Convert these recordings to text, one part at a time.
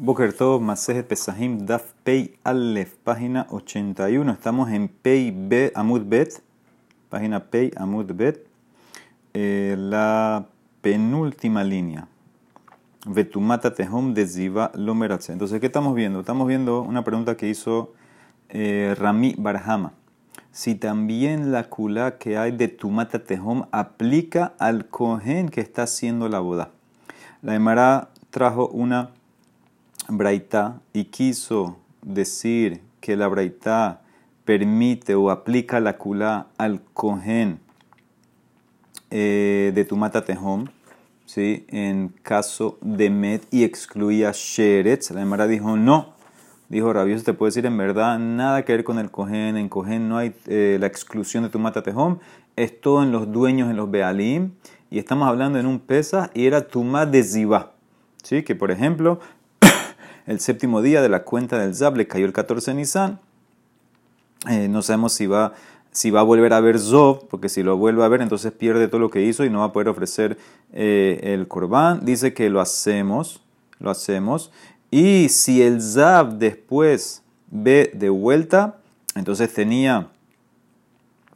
Boker Tov, Masejet Pesahim, Daf Pei Aleph, página 81. Estamos en Pei B, Amud Bet, página Pei Amud Bet, eh, la penúltima línea. Vetumata Tehom de Ziva Lomeratze. Entonces, ¿qué estamos viendo? Estamos viendo una pregunta que hizo eh, Rami Barhama. Si también la kula que hay de Tumata Tehom aplica al cohen que está haciendo la boda. La Emara trajo una braita y quiso decir que la braita permite o aplica la kula al cohen eh, de Tumata Tehom, ¿sí? en caso de Met y excluía Sheretz, la Emara dijo no. Dijo Rabioso, te puedo decir en verdad, nada que ver con el cohen. En cohen no hay eh, la exclusión de Tumata Tehom, es todo en los dueños, en los Bealim. Y estamos hablando en un pesa y era Tumat de Ziba. ¿Sí? Que por ejemplo, el séptimo día de la cuenta del Zab le cayó el 14 de Nisan. Eh, no sabemos si va, si va a volver a ver Zob, porque si lo vuelve a ver, entonces pierde todo lo que hizo y no va a poder ofrecer eh, el Corbán. Dice que lo hacemos, lo hacemos. Y si el Zab después ve de vuelta, entonces tenía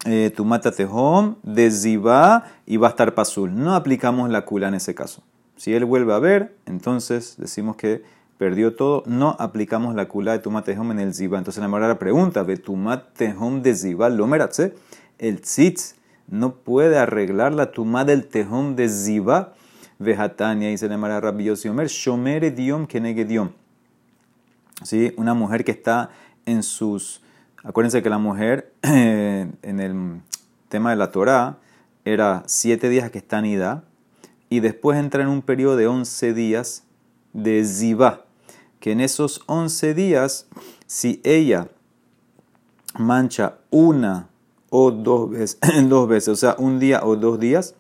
eh, tu mata tejom de Ziba y va a estar pasul. No aplicamos la kula en ese caso. Si él vuelve a ver, entonces decimos que perdió todo, no aplicamos la kula de Tumat Tehom en el Ziba. Entonces la pregunta, ¿ve Tumat Tehom de Ziba lo meratze? El Tzitz no puede arreglar la Tumat del Tehom de Ziba. Vejatania, dice la Mara Rabbi Omer, Shomere Diom Kenege Diom. ¿Sí? Una mujer que está en sus... Acuérdense que la mujer en el tema de la Torah era siete días que está ida y después entra en un periodo de once días de Ziba que en esos 11 días, si ella mancha una o dos veces, dos veces, o sea, un día o dos días,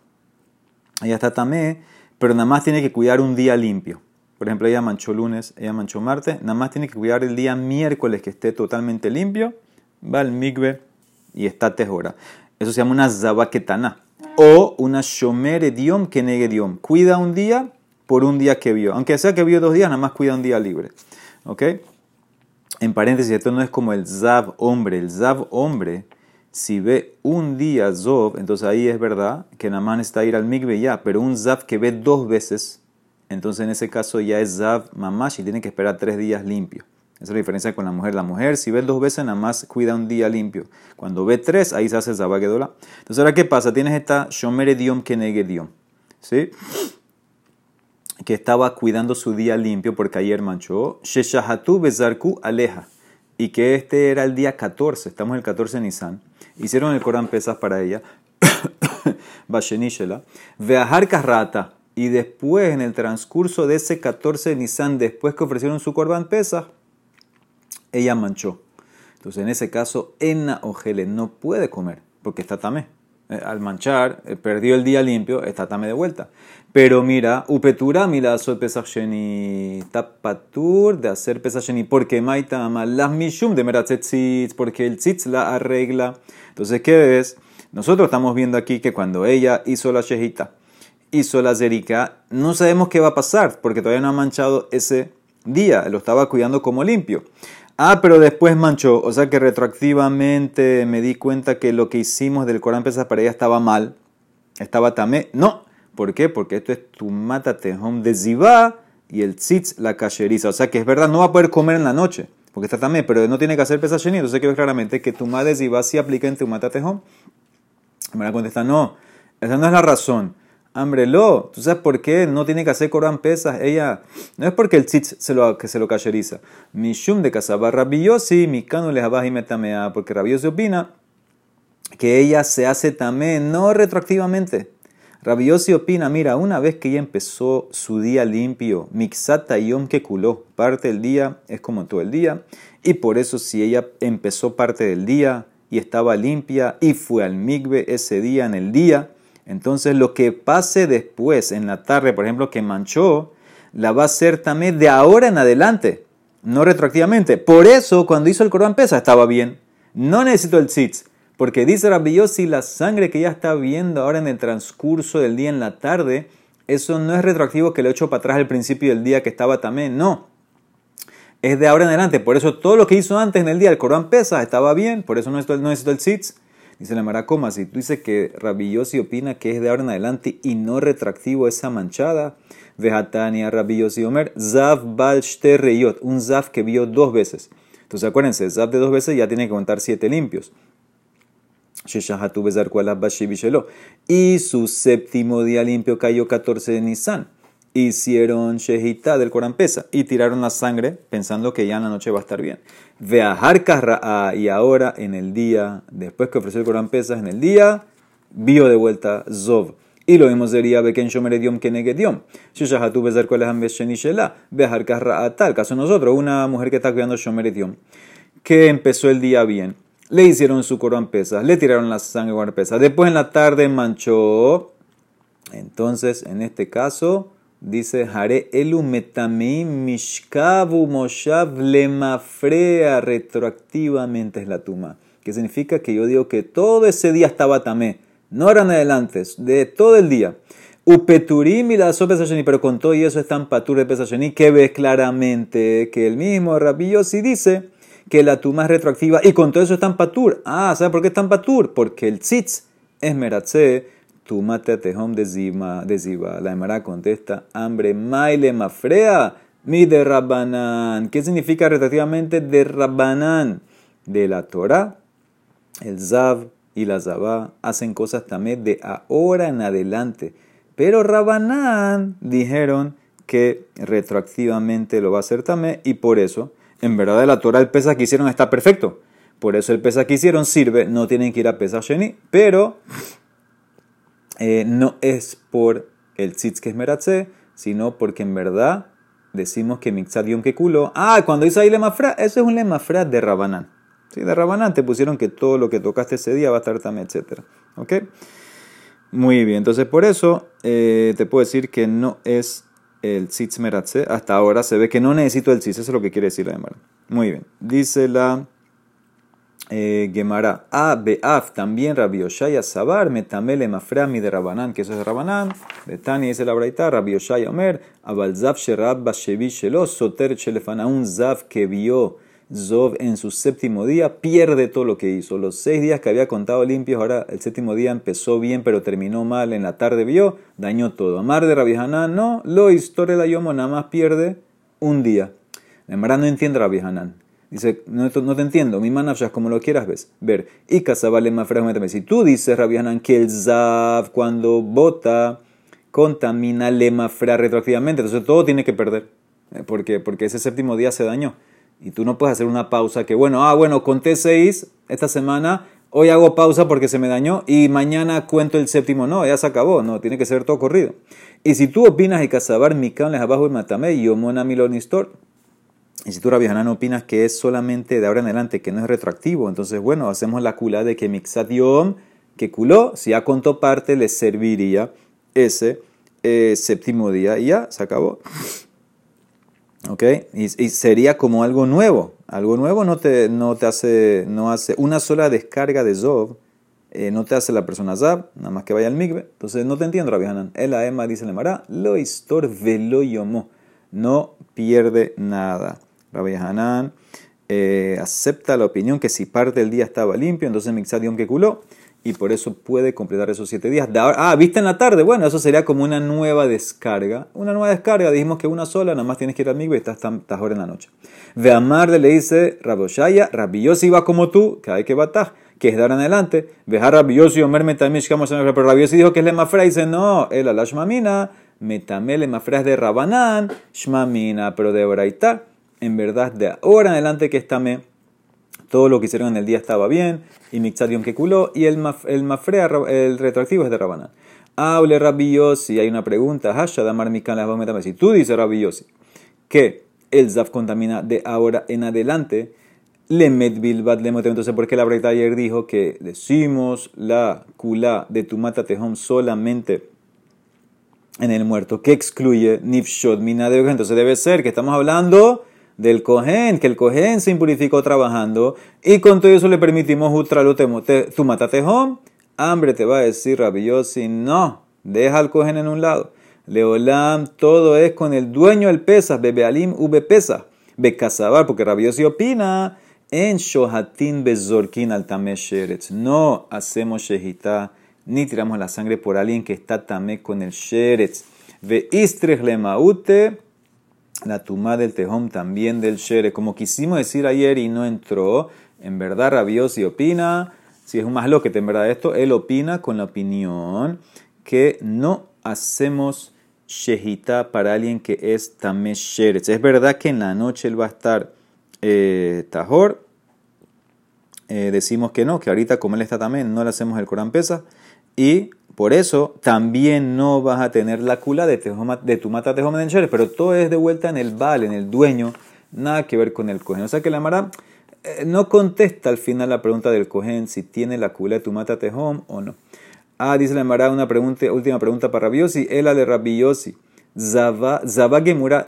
ella está tamé, pero nada más tiene que cuidar un día limpio. Por ejemplo, ella manchó lunes, ella manchó martes, nada más tiene que cuidar el día miércoles que esté totalmente limpio, va al migbe y está tejora. Eso se llama una zabaketana o una shomer diom que negue diom. Cuida un día por un día que vio. Aunque sea que vio dos días, nada más cuida un día libre. ¿Ok? En paréntesis, esto no es como el Zav hombre. El Zav hombre, si ve un día Zov, entonces ahí es verdad que nada más está ir al Migbe ya. Pero un Zav que ve dos veces, entonces en ese caso ya es Zav mamash y tiene que esperar tres días limpio. Esa es la diferencia con la mujer. La mujer, si ve dos veces, nada más cuida un día limpio. Cuando ve tres, ahí se hace Zabagedola. Entonces, ahora, ¿qué pasa? Tienes esta Shomer Diom Kenege Diom. ¿Sí? Que estaba cuidando su día limpio porque ayer manchó, Sheshahatu Bezarku Aleja, y que este era el día 14, estamos en el 14 de Nisan, hicieron el Corán Pesas para ella, Bashenishela, Veajar Karrata, y después en el transcurso de ese 14 de Nisan, después que ofrecieron su Corán Pesas, ella manchó. Entonces en ese caso, Enna Ojele no puede comer porque está tamé. Eh, al manchar, eh, perdió el día limpio, está tamé de vuelta. Pero mira, upetura mila soy pesacheni, tapatur de hacer pesacheni, porque maita las mishum de meratzetzitz, porque el tzitz la arregla. Entonces, ¿qué es? Nosotros estamos viendo aquí que cuando ella hizo la shejita, hizo la zerika, no sabemos qué va a pasar, porque todavía no ha manchado ese día, lo estaba cuidando como limpio. Ah, pero después manchó. O sea que retroactivamente me di cuenta que lo que hicimos del Corán Pesas para ella estaba mal. Estaba tamé. No. ¿Por qué? Porque esto es tu mata home de ziva y el tzitz la cacheriza. O sea que es verdad, no va a poder comer en la noche. Porque está tamé, pero no tiene que hacer pesas sheni. Entonces quiero claramente que tu de ziva sí aplica en tu mata home. Me a contestar, no. Esa no es la razón. Hambre lo, ¿tú sabes por qué no tiene que hacer Corán pesas? Ella, no es porque el tzitz se lo, que se lo cacheriza. Mishum de Casaba Rabiosi, mi cano les y metamea, porque Rabiosi opina que ella se hace también, no retroactivamente. Rabiosi opina, mira, una vez que ella empezó su día limpio, mixata yom que culó, parte del día es como todo el día, y por eso si ella empezó parte del día y estaba limpia y fue al migbe ese día en el día, entonces lo que pase después, en la tarde, por ejemplo, que manchó, la va a hacer también de ahora en adelante, no retroactivamente. Por eso, cuando hizo el Corán pesa, estaba bien. No necesito el tzitz, porque dice Rabbi si la sangre que ya está viendo ahora en el transcurso del día en la tarde, eso no es retroactivo que lo he hecho para atrás al principio del día que estaba también, no. es de ahora en adelante. Por eso todo lo que hizo antes en el día, el Corán pesa, estaba bien, por eso no necesito, el sitz. Dice la Maracoma, si tú dices que Rabillosi opina que es de ahora en adelante y no retractivo esa manchada, Vejatania Rabillosi Omer, Zav Bal Reyot, un Zav que vio dos veces. Entonces acuérdense, Zav de dos veces ya tiene que contar siete limpios. Y su séptimo día limpio cayó 14 de Nisan. Hicieron Shehita del Corán pesa y tiraron la sangre pensando que ya en la noche va a estar bien. Veajar Ra'a y ahora en el día, después que ofreció el Corán Pesas, en el día, vio de vuelta Zov. Y lo mismo sería Beken Shomer Ediom Kenegediom. Shushahatu Bezer Kolehan Beshenishela. Veajar Ra'a tal. Caso nosotros, una mujer que está cuidando Shomer Ediom, que empezó el día bien. Le hicieron su Corán Pesas, le tiraron la sangre Corán Pesas. Después en la tarde manchó. Entonces, en este caso Dice, Hare elu mishkavu moshav lemafrea retroactivamente es la tuma. Que significa que yo digo que todo ese día estaba tamé. No eran adelantes, de todo el día. Upeturim y la pero con todo y eso están patur de pesacheni, que ves claramente que el mismo Rabillo sí dice que la tuma es retroactiva y con todo eso están patur. Ah, ¿sabe por qué están patur? Porque el tzitz es meratze tu mate tehom de ziba. La Emara contesta, hambre maile mafrea, mi de Rabbanán. ¿Qué significa relativamente de Rabbanán? De la Torah, el Zav y la Zabá hacen cosas también de ahora en adelante. Pero Rabbanán dijeron que retroactivamente lo va a hacer también y por eso, en verdad, la Torah el pesa que hicieron está perfecto. Por eso el pesa que hicieron sirve, no tienen que ir a pesa Sheni, pero eh, no es por el tzitz que es meratze, sino porque en verdad decimos que mixad yom que culo. Ah, cuando dice ahí lemafra, eso es un lemafra de Rabanán. Sí, de Rabanán te pusieron que todo lo que tocaste ese día va a estar también, etc. ¿Ok? Muy bien, entonces por eso eh, te puedo decir que no es el tzitz meratze. Hasta ahora se ve que no necesito el tzitz, eso es lo que quiere decir la demora. Muy bien, dice la eh, Gemara. A, Beaf, también Rabbi Yoshaya Sabar, Metamele Maframi de Rabanán, que eso es de Rabanán. Betani dice la Braita, Rabbi Yoshaya Omer, Abalzav Sherab Bashevi Shelo, Soter Chelefana, un Zav que vio Zov en su séptimo día, pierde todo lo que hizo. Los seis días que había contado limpios, ahora el séptimo día empezó bien, pero terminó mal, en la tarde vio, dañó todo. Amar de Rabbi Hanan, no, lo historia la Yomo nada más pierde un día. La no entiende Rabbi Hanan. Dice, no, te entiendo, mi manafshas como lo quieras ves, ver. Y casabale mafragmentame. Si tú dices, Rabianan, que el zav cuando bota contamina lemafra retroactivamente, entonces todo tiene que perder. Eh, porque, porque ese séptimo día se dañó. Y tú no puedes hacer una pausa que, bueno, ah, bueno, conté seis esta semana, hoy hago pausa porque se me dañó y mañana cuento el séptimo. No, ya se acabó, no, tiene que ser todo corrido. Y si tú opinas y casabar mi les abajo el matame y yomona milonistor, y si tú, Rabbi Hanan, opinas que es solamente de ahora en adelante, que no es retroactivo, entonces, bueno, hacemos la cula de que Mixat Yom, que culó, si ya contó parte, le serviría ese eh, séptimo día y ya, se acabó. ¿Ok? Y, sería como algo nuevo. Algo nuevo no te, no te hace, no hace una sola descarga de Zov, eh, no te hace la persona Zab, nada más que vaya al Migbe. Entonces, no te entiendo, Rabbi Hanan. El Aema dice le Mará, lo histor velo yomo. No pierde nada. Rabbi Hanan eh, acepta la opinión que si parte del día estaba limpio, entonces Mixad que culó y por eso puede completar esos siete días. Ah, viste en la tarde, bueno, eso sería como una nueva descarga. Una nueva descarga, dijimos que una sola, nada más tienes que ir al amigo y estás, ahora en la noche. De le dice Raboshaya, Rabiosi va como tú, que hay que batar, que es dar en adelante. Veja Rabiosi, Omer Metamish, pero Rabiosi dijo que es Lemafra, y dice no, el Alashmamina, Metamel Lemafra es de Rabanán, Shmamina, pero de Braita en verdad de ahora en adelante que me todo lo que hicieron en el día estaba bien, y Mixadion que culó, y el, el mafrea, el retroactivo es de Rabanán. Hable Rabiosi, hay una pregunta, Hasha Damar Mikan Si tú dices Rabiosi que el Zaf contamina de ahora en adelante, le Bilbat le Entonces, ¿por qué la Breita ayer dijo que decimos la kula de tu mata tejón solamente en el muerto, que excluye Nifshot Mina de Entonces debe ser que estamos hablando del cohen, que el cohen se impurificó trabajando y con todo eso le permitimos tu matatejón, hambre te va a decir Rabiosi, no, deja al cohen en un lado. Leolam, todo es con el dueño del pesas, bebe alim ube pesa. Becasabar, porque Rabiosi opina en Shohatin Bezorkin al. No hacemos Shehita ni tiramos la sangre por alguien que está tamé con el Sheretz. Ve Istrech Lemaute, la tumá del Tejón también del Sheretz. Como quisimos decir ayer y no entró, en verdad Rabiosi opina, si es un más lo que en verdad esto, él opina con la opinión que no hacemos Shehita para alguien que es tamé. Es verdad que en la noche él va a estar eh, Tajor. Eh, decimos que no, que ahorita como él está también, no le hacemos el Corán pesa. Y por eso también no vas a tener la cula de, de tu mata tejoma de pero todo es de vuelta en el Val, en el dueño, nada que ver con el cohen. O sea que la Mara eh, no contesta al final la pregunta del cohen si tiene la cula de tu mata o no. Ah, dice la Mara una pregunta, última pregunta para Rabiosi, la de Rabiosi. Zaba Gemura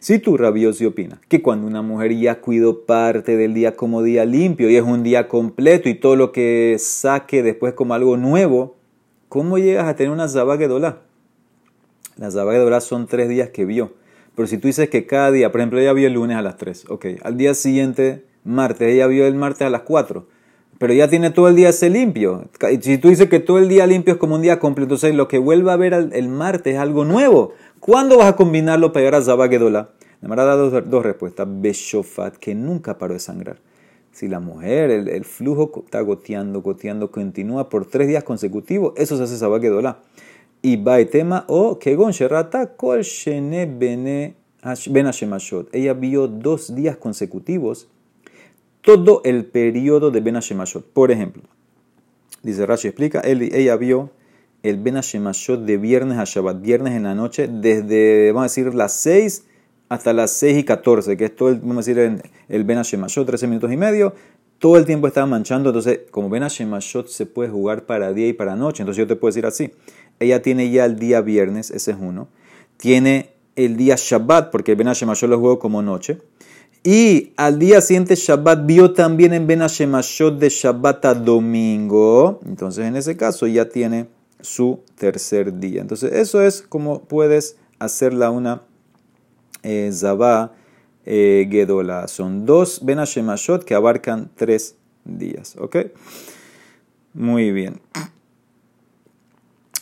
Si tú, rabiosi, opina que cuando una mujer ya cuidó parte del día como día limpio y es un día completo y todo lo que saque después como algo nuevo, ¿cómo llegas a tener una Zaba Gedolá? Las Zaba son tres días que vio. Pero si tú dices que cada día, por ejemplo, ella vio el lunes a las 3, ok, al día siguiente, martes, ella vio el martes a las 4 pero ya tiene todo el día ese limpio. Si tú dices que todo el día limpio es como un día completo, entonces lo que vuelve a ver el martes es algo nuevo. ¿Cuándo vas a combinarlo para llegar a Zabagedola? Me ha dado dos, dos, respuestas. Beshofat, que nunca paró de sangrar. Si la mujer, el, flujo está goteando, goteando, continúa por tres días consecutivos, eso se hace Zabagedola. Y tema o Kegon Sherata Kol Shene Ben Ella vio dos días consecutivos todo el periodo de Ben Hashemashot. Por ejemplo, dice Rashi, explica, ella vio el Ben Hashemashot de viernes a Shabbat, viernes en la noche, desde, vamos a decir, las 6 hasta las 6 y 14, que es todo el, vamos a decir, el Ben Hashemashot, 13 minutos y medio, todo el tiempo estaba manchando, entonces, como Ben Hashemashot se puede jugar para día y para noche, entonces yo te puedo decir así, ella tiene ya el día viernes, ese es uno, tiene el día Shabbat, porque el Ben Hashemashot lo jugó como noche, y al día siguiente Shabbat vio también en Ben Hashemashot de Shabbat a domingo. Entonces en ese caso ya tiene su tercer día. Entonces eso es como puedes hacerla una eh, eh, Gedola. Son dos Ben Hashemashot que abarcan tres días. ¿Ok? Muy bien.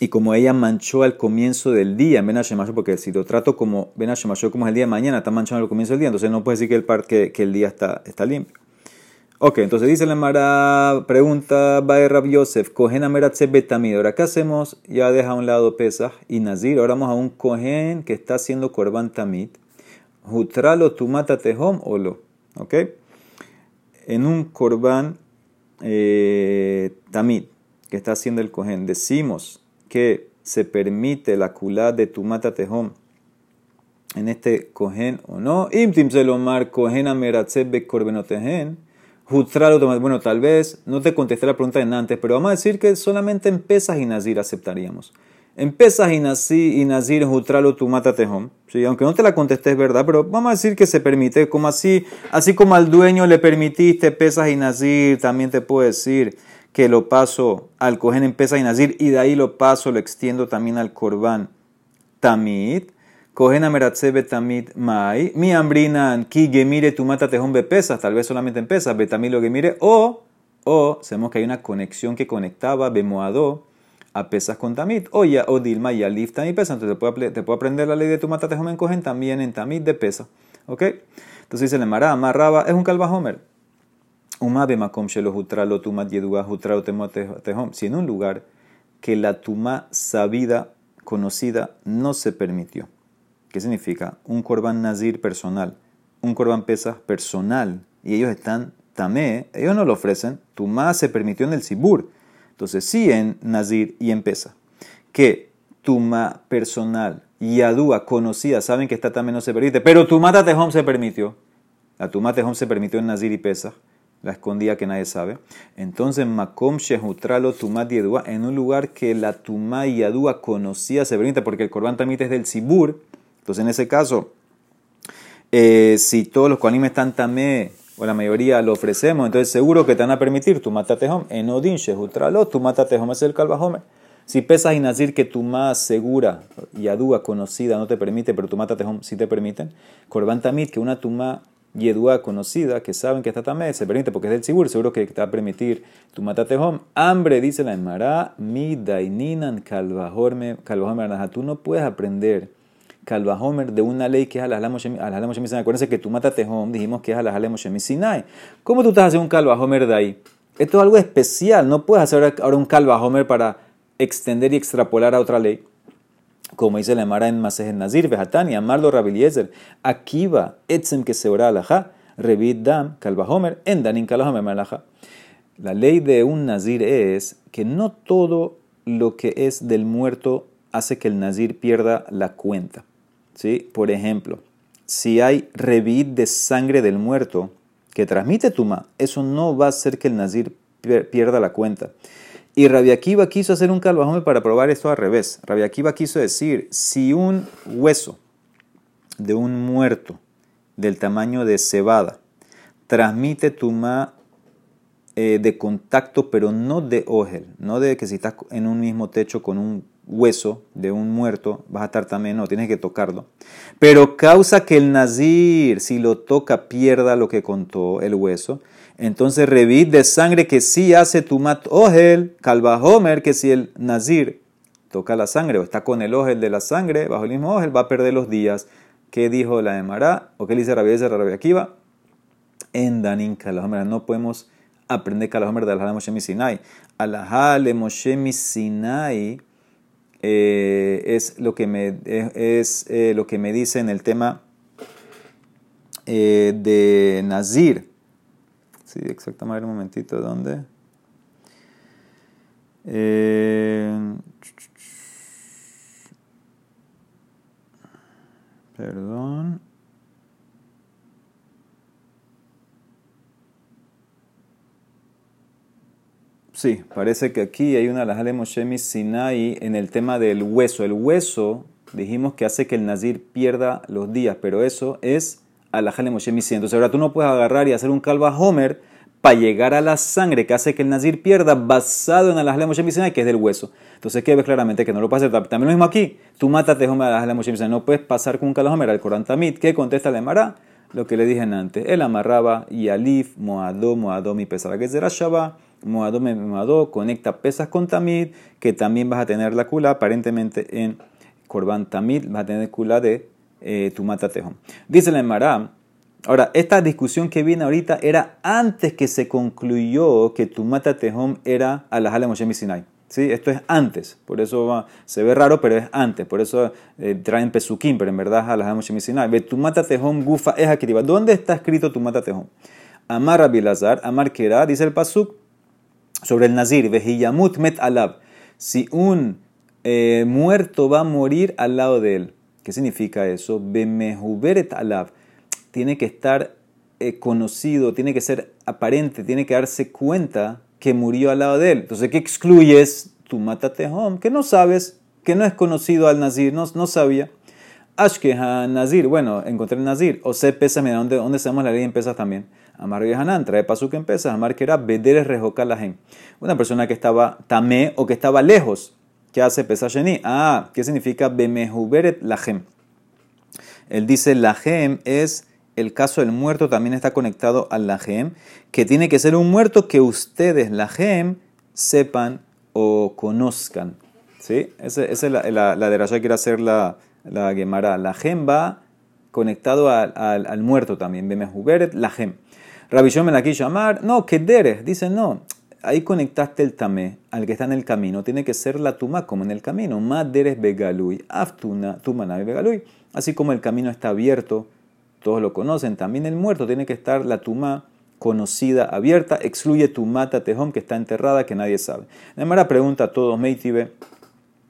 Y como ella manchó al comienzo del día en Ben porque si lo trato como Ben como es el día de mañana, está manchado al comienzo del día, entonces no puede decir que el, parque, que el día está, está limpio. Ok, entonces dice la Mara, pregunta Bae Rab Yosef, Cohen Ameratze Betamid. Ahora, ¿qué hacemos? Ya deja a un lado Pesach y Nazir. Ahora vamos a un Cohen que está haciendo Korban Tamid. Jutralo Tumata Tehom o lo. Ok. En un Korban eh, Tamid que está haciendo el Cohen, decimos que se permite la culá de tu mata tejón en este cohen o no. Imtim selomar cohen ameratzeb korbenotehen. Bueno, tal vez no te contesté la pregunta en antes, pero vamos a decir que solamente en pesas y nazir aceptaríamos. En pesas y nazir, jutralo tu mata tejón. Sí, aunque no te la contesté es verdad, pero vamos a decir que se permite, como así, así como al dueño le permitiste pesas y nazir, también te puedo decir que lo paso al cohen en Pesa y Nazir y de ahí lo paso, lo extiendo también al Corban Tamid. Cohen Ameratzebe Tamid Mai. Mi ambrinan ki gemire tu mata tejón bepesa, tal vez solamente en Pesa, betamid lo gemire. O, o, sabemos que hay una conexión que conectaba bemoado a pesas con tamid. O ya, o dilma y alif tamid pesa. Entonces te puedo, te puedo aprender la ley de tu mata tejón en cohen también en tamid de pesa. ¿Ok? Entonces dice le mará, amarraba, es un calvajomer. Si en un lugar que la tuma sabida, conocida, no se permitió. ¿Qué significa? Un korban nazir personal, un korban pesa personal, y ellos están tamé, ellos no lo ofrecen, tuma se permitió en el sibur. Entonces, sí en nazir y en pesa. Que tuma personal y adúa conocida, saben que está también no se permite, pero tuma tatejón se permitió. La tuma tejón se permitió en nazir y pesa la escondía que nadie sabe. Entonces, Makom Shehutralo Tumat Yedua, en un lugar que la Tumá y Yadua conocía se permite, porque el Corban también es del Sibur. Entonces, en ese caso, eh, si todos los Koanim están tamé, o la mayoría lo ofrecemos, entonces seguro que te van a permitir tu matatehom. En Odin Shehutralo, tu matatehom es el calvajomer. Si pesas y nazir que tu segura y adúa conocida no te permite, pero tu mata tejón sí te permiten. Corban tamit, que una tuma yedúa conocida, que saben que está tamé, se permite porque es del seguro, seguro que te va a permitir tu mata tejón. Hambre, dice la Emara, mi daininan calvajorme, tú no puedes aprender calvajomer de una ley que es a las Sinai. Acuérdense que tu mata tejón, dijimos que es a las Sinai. ¿Cómo tú estás haciendo un calvajomer de ahí? Esto es algo especial, no puedes hacer ahora un calvajomer para extender y extrapolar a otra ley, como dice la Emara en Masejen Nazir, Vejatani, Amarlo Rabiliezer, Akiva, Etzem que se ora alajá, Revit Dam, Kalvahomer, Endanin Kalvahomer Malaja. La ley de un Nazir es que no todo lo que es del muerto hace que el Nazir pierda la cuenta. ¿Sí? Por ejemplo, si hay revit de sangre del muerto que transmite tuma, eso no va a hacer que el Nazir pierda la cuenta. Y Rabbi Akiva quiso hacer un calvajome para probar esto al revés. Rabbi Akiva quiso decir, si un hueso de un muerto del tamaño de cebada transmite tuma eh, de contacto, pero no de ogel, no de que si estás en un mismo techo con un hueso de un muerto, vas a estar también, no, tienes que tocarlo. Pero causa que el nazir, si lo toca, pierda lo que contó el hueso. Entonces, revit de sangre que sí hace tumat ogel, homer que si el nazir toca la sangre o está con el ogel de la sangre, bajo el mismo ogel, va a perder los días. ¿Qué dijo la Emara? ¿O qué dice Rabbi de Rabbi Akiva? En Danin Kalahomer. No podemos aprender Kalahomer de Alajá Moshe Sinai. Alajá Moshe Sinai eh, es, lo que me, es eh, lo que me dice en el tema eh, de Nazir. Sí, exactamente, un momentito, ¿dónde? Eh, perdón. Sí, parece que aquí hay una de Moshe Sinai en el tema del hueso. El hueso, dijimos que hace que el Nazir pierda los días, pero eso es alajale Moshe Misi. Entonces ahora tú no puedes agarrar y hacer un calva Homer para llegar a la sangre que hace que el Nazir pierda basado en alajale Moshe Misi, que es del hueso. Entonces, ¿qué ves claramente? Que no lo puedes hacer. También lo mismo aquí. Tú mátate Homer alajale Moshe Misi. No puedes pasar con un calva Homer al Corán Tamid. ¿Qué contesta la Emara? Lo que le dije antes. Él amarraba y alif, moadó, moadó, mi pesar. Que será Shabbat. Moadó, moadó, conecta pesas con Tamid, que también vas a tener la kula, aparentemente en Corban Tamid, vas a tener kula de eh, tu mata tejón. Dice la Emara, ahora, esta discusión que viene ahorita era antes que se concluyó que tu mata tejón era alajale Moshe Sinai. ¿Sí? Esto es antes, por eso se ve raro, pero es antes, por eso eh, traen pesuquín, pero en verdad es alajale Moshe Sinai. Ve tu mata tejón gufa es aquí. ¿Dónde está escrito tu mata tejón? Amar Abilazar, Amar Kera, dice el pasuk sobre el Nazir, Vejiyamut met alab. Si un eh, muerto va a morir al lado de él. ¿Qué significa eso? Bemehuberet alab. Tiene que estar eh, conocido, tiene que ser aparente, tiene que darse cuenta que murió al lado de él. Entonces, ¿qué excluyes? Tu matatehom, que no sabes, que no es conocido al Nazir, no, no sabía. Ashkeha Nazir, bueno, encontré el Nazir. O se pesa, mira, ¿dónde, dónde sabemos la ley en pesas también? Amar Hanan, trae paso que empieza. Amar que era Bederes Rejokalahem. Una persona que estaba tamé o que estaba lejos ¿Qué hace Pesasheni? Ah, ¿qué significa Bemehuberet Lahem? Él dice Lahem es el caso del muerto, también está conectado al Lahem, que tiene que ser un muerto que ustedes, Lahem, sepan o conozcan. ¿Sí? Esa, es la, la, la de quiere hacer la, la Gemara. Lahem va conectado al, al, muerto también. Bemehuberet Lahem. Rabbi Shomel aquí llamar, no, que deres, dice no ahí conectaste el tamé al que está en el camino, tiene que ser la tuma como en el camino. Maderes begalui, aftuna, tumanabe begalui. Así como el camino está abierto, todos lo conocen, también el muerto tiene que estar la tuma conocida, abierta, excluye tu mata tejón que está enterrada, que nadie sabe. La Gemara pregunta a todos, Meitibe,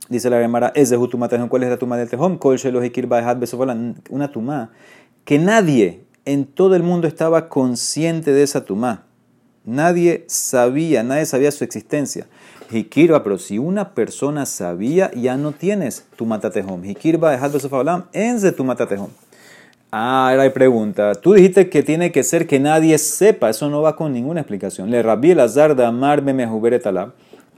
dice la Gemara, ¿es de tuma tejón? ¿Cuál es la tuma del tejón? Una tuma que nadie en todo el mundo estaba consciente de esa tuma. Nadie sabía, nadie sabía su existencia. Hikirba, pero si una persona sabía, ya no tienes tu matatejón. Hikirba es enze tu matatejón. Ah, ahora hay pregunta. Tú dijiste que tiene que ser que nadie sepa. Eso no va con ninguna explicación. Le rabí el azar de amarme me talab.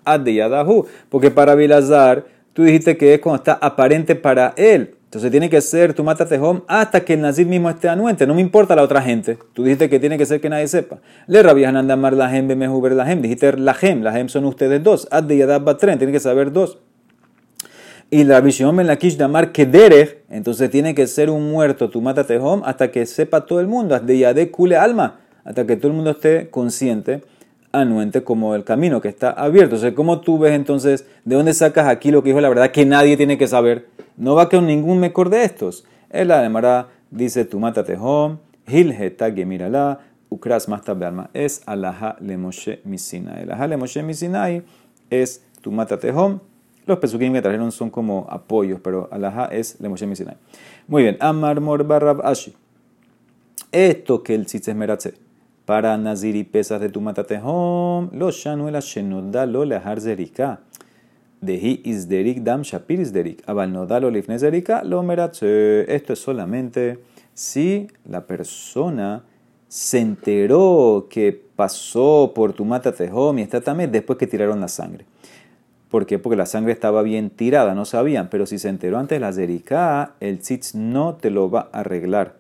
ad de. Porque para Bilazar, tú dijiste que es cuando está aparente para él. Entonces tiene que ser tu mata tejom hasta que el nazir mismo esté anuente. No me importa la otra gente. Tú dijiste que tiene que ser que nadie sepa. Le rabían andamar la gem, bemehuber la gem. Dijiste la gem. La gem son ustedes dos. Ad de yadab batren. Tiene que saber dos. Y la visión en la kish damar que derech. Entonces tiene que ser un muerto tu mata tejom hasta que sepa todo el mundo. Ad de yadé kule alma. Hasta que todo el mundo esté consciente anuente como el camino que está abierto. O sea, ¿cómo tú ves entonces de dónde sacas aquí lo que dijo la verdad que nadie tiene que saber? No va con ningún mejor de estos. El Ademara dice, tu mata tejom, hilheta gemirala, ukras masta bealma. Es alaha le Moshe misinai. Alaha le Moshe misinai es tu mata tejom. Los pesukim que trajeron son como apoyos, pero alaha es le Moshe misinai. Muy bien, Amar mor ashi. Esto que el tzitz meratze para nazir pesas de tu mata tejom, lo shanuela shenoda lo lehar zerika. Dehi isderik dam shapir isderik. Abal no dalo lifne zerika lo meratze. Esto es solamente si la persona se enteró que pasó por tu mata tejom y está también después que tiraron la sangre. ¿Por qué? Porque la sangre estaba bien tirada, no sabían. Pero si se enteró antes de la el tzitz no te lo va a arreglar.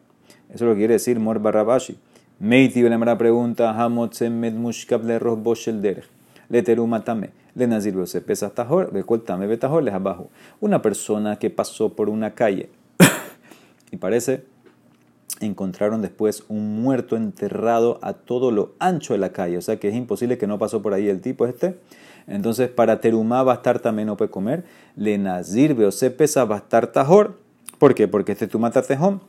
Eso lo quiere decir Mor Barrabashi. Meiti la pregunta, Hamotzem med mushkab le boshel derech. Le terumatame le nazir se pesa tajor, me betajor, les abajo. Una persona que pasó por una calle y parece encontraron después un muerto enterrado a todo lo ancho de la calle, o sea que es imposible que no pasó por ahí el tipo este. Entonces, para terumá bastar también no puede comer. Le nazir se pesa bastar tajor. ¿Por qué? Porque este tumata tejón.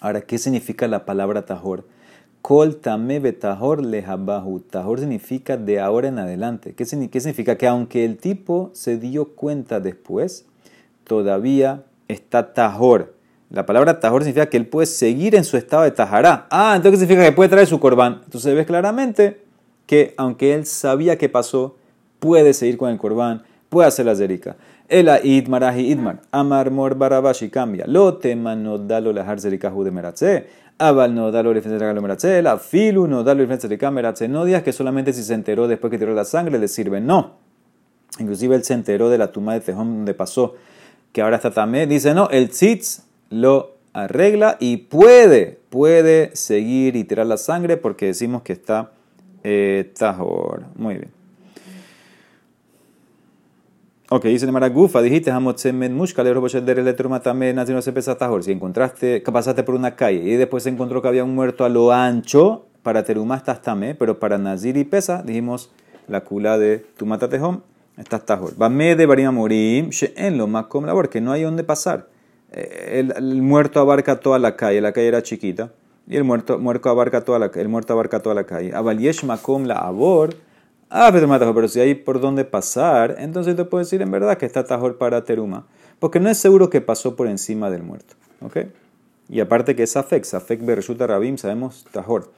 Ahora, ¿qué significa la palabra tajor? Kol tame betajor lehabahu. Tahor significa de ahora en adelante. ¿Qué significa? Que aunque el tipo se dio cuenta después, todavía está tajor. La palabra tajor significa que él puede seguir en su estado de tajará. Ah, entonces significa que puede traer su corbán. Entonces ves claramente que aunque él sabía que pasó, puede seguir con el corbán, puede hacer la zerika. El idmarahi idmar. Amar mor barabashi cambia. Lo tema no dalo la de meratze. Abal no dalo meratze. La filu no dalo meratze. No digas que solamente si se enteró después que tiró la sangre le sirve. No. Inclusive él se enteró de la tumba de Tejón donde pasó, que ahora está también. Dice, no, el tzitz lo arregla y puede, puede seguir y tirar la sangre porque decimos que está eh, tajor. Muy bien. Ok, dice de Maragufa, dijiste, si encontraste, pasaste por una calle y después se encontró que había un muerto a lo ancho, para terumá estás tamé, pero para nazir y pesa, dijimos la cula de tu matatejón, estás tajor. me de barima morim, en lo como labor, que no hay donde pasar. Eh, el, muerto abarca toda la calle, la calle era chiquita, y el muerto, muerto abarca toda la, el muerto abarca toda la calle. Abaliesh makom la abor, pero si hay por dónde pasar, entonces te puedo decir en verdad que está tajor para teruma. Porque no es seguro que pasó por encima del muerto. ¿Ok? Y aparte que es afek, afek bershuta rabim, sabemos tajor.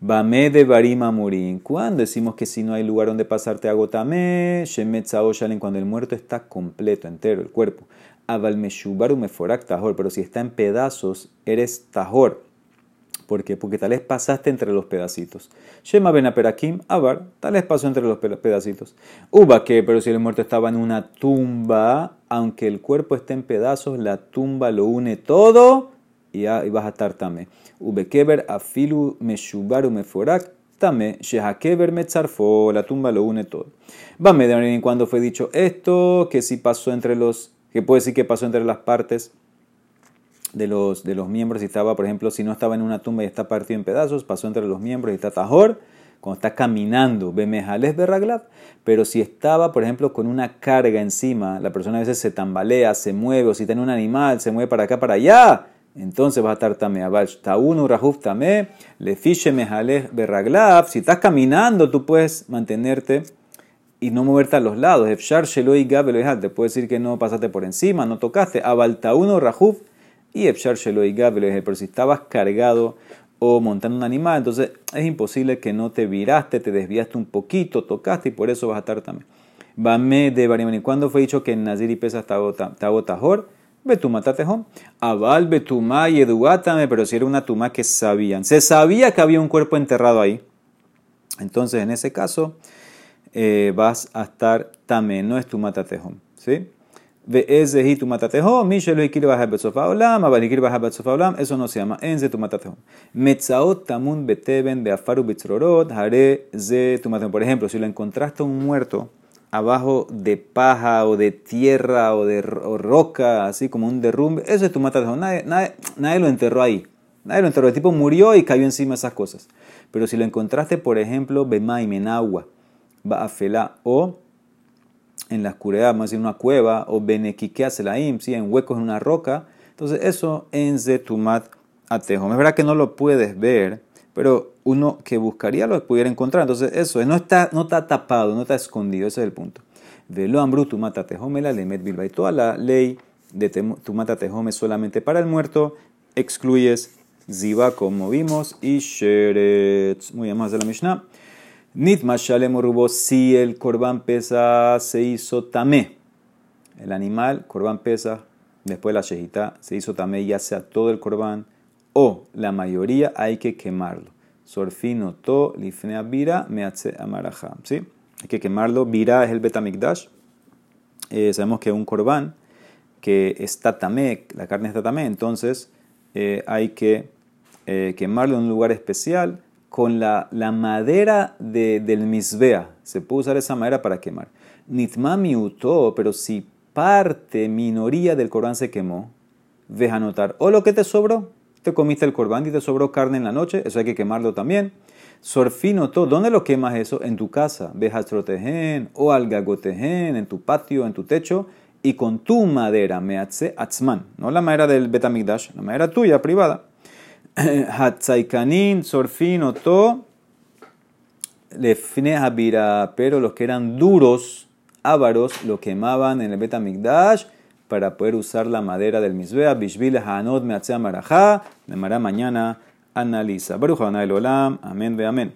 Bame de barima murin. ¿Cuándo decimos que si no hay lugar donde pasar te agotame? Shemet cuando el muerto está completo, entero, el cuerpo. Abal meshubaru meforak tajor. Pero si está en pedazos, eres tajor. ¿Por qué? Porque tal vez pasaste entre los pedacitos. Shema ben aperakim, abar, tal vez pasó entre los pedacitos. Uba que, pero si el muerto estaba en una tumba, aunque el cuerpo esté en pedazos, la tumba lo une todo y, vas a estar también. Ubekeber afilu meshubaru meforak, tame, shehakeber metzarfo, la tumba lo une todo. Va a cuando fue dicho esto, que si pasó entre los, que puede decir que pasó entre las partes de los, de los miembros, si estaba, por ejemplo, si no estaba en una tumba y está partido en pedazos, pasó entre los miembros y está tajor, cuando está caminando, bemejales berraglab, pero si estaba, por ejemplo, con una carga encima, la persona a veces se tambalea, se mueve, o si tiene un animal, se mueve para acá, para allá, entonces va a estar tamé. Taunu rajuf tamé, le fiche mejales berraglab, si estás caminando, tú puedes mantenerte y no moverte a los lados. Efshar sheloi te puede decir que no pasaste por encima, no tocaste. Abaltauno rajuf y Epshar pero si estabas cargado o montando un animal, entonces es imposible que no te viraste, te desviaste un poquito, tocaste y por eso vas a estar también. Bame de Barimani, ¿cuándo fue dicho que Nazir y Pesa estaba tajor? Betuma tatejón. Abal betuma y eduátame, pero si era una tuma que sabían. Se sabía que había un cuerpo enterrado ahí. Entonces, en ese caso, eh, vas a estar también, no es tu matatejom. ¿Sí? Ve ese tu matatejom, Michel y baja betsofa olam, abalikir baja betsofa olam, eso no se llama enze tu matatejom. Metzaot tamun beteben beafaru bitzrorot, hare ze tu matatejom. Por ejemplo, si lo encontraste un muerto abajo de paja o de tierra o de roca, así como un derrumbe, eso es tu matatejom. Nadie, nadie, nadie lo enterró ahí. Nadie lo enterró. El tipo murió y cayó encima de esas cosas. Pero si lo encontraste, por ejemplo, bemaim en agua, ba'afela o en la oscuridad, más en una cueva, o benequiqueaselaim, ¿sí? en huecos en una roca, entonces eso en zetumat atejo. Es verdad que no lo puedes ver, pero uno que buscaría lo pudiera encontrar. Entonces eso no está, no está tapado, no está escondido, ese es el punto. Velo ambru tu matatejome la lemet bilba. Y toda la ley de tu matatejome solamente para el muerto, excluyes ziva como vimos y sheretz. Muy bien, más de la Mishnah. Nit mashalem rubo si el korban pesa se hizo tamé. El animal, korban pesa, después la shejita, se hizo tamé, ya sea todo el korban o la mayoría, hay que quemarlo. Sorfino to lifnea vira meatse amaraja. ¿Sí? Hay que quemarlo. Vira es el betamikdash. Eh, sabemos que un korban que está tamé, la carne está tamé, entonces eh, hay que eh, quemarlo en un lugar especial con la, la madera de, del misbea. Se puede usar esa madera para quemar. Nitmami utó, pero si parte, minoría del corbán se quemó, deja anotar. O lo que te sobró, te comiste el corbán y te sobró carne en la noche, eso hay que quemarlo también. Sorfinoto, ¿dónde lo quemas eso? En tu casa, vejastrotejen o algagotejen, en tu patio, en tu techo, y con tu madera, meatse atzman, no la madera del betamigdash, la madera tuya, privada. Hatzaikanin, Sorfin, Oto, Lefne Habira, pero los que eran duros, ávaros, lo quemaban en el Betamigdash para poder usar la madera del Misbea, Bishvil Hanot Meatzea Marajá, de mañana analiza. Baruch Olam, amén, ve amén.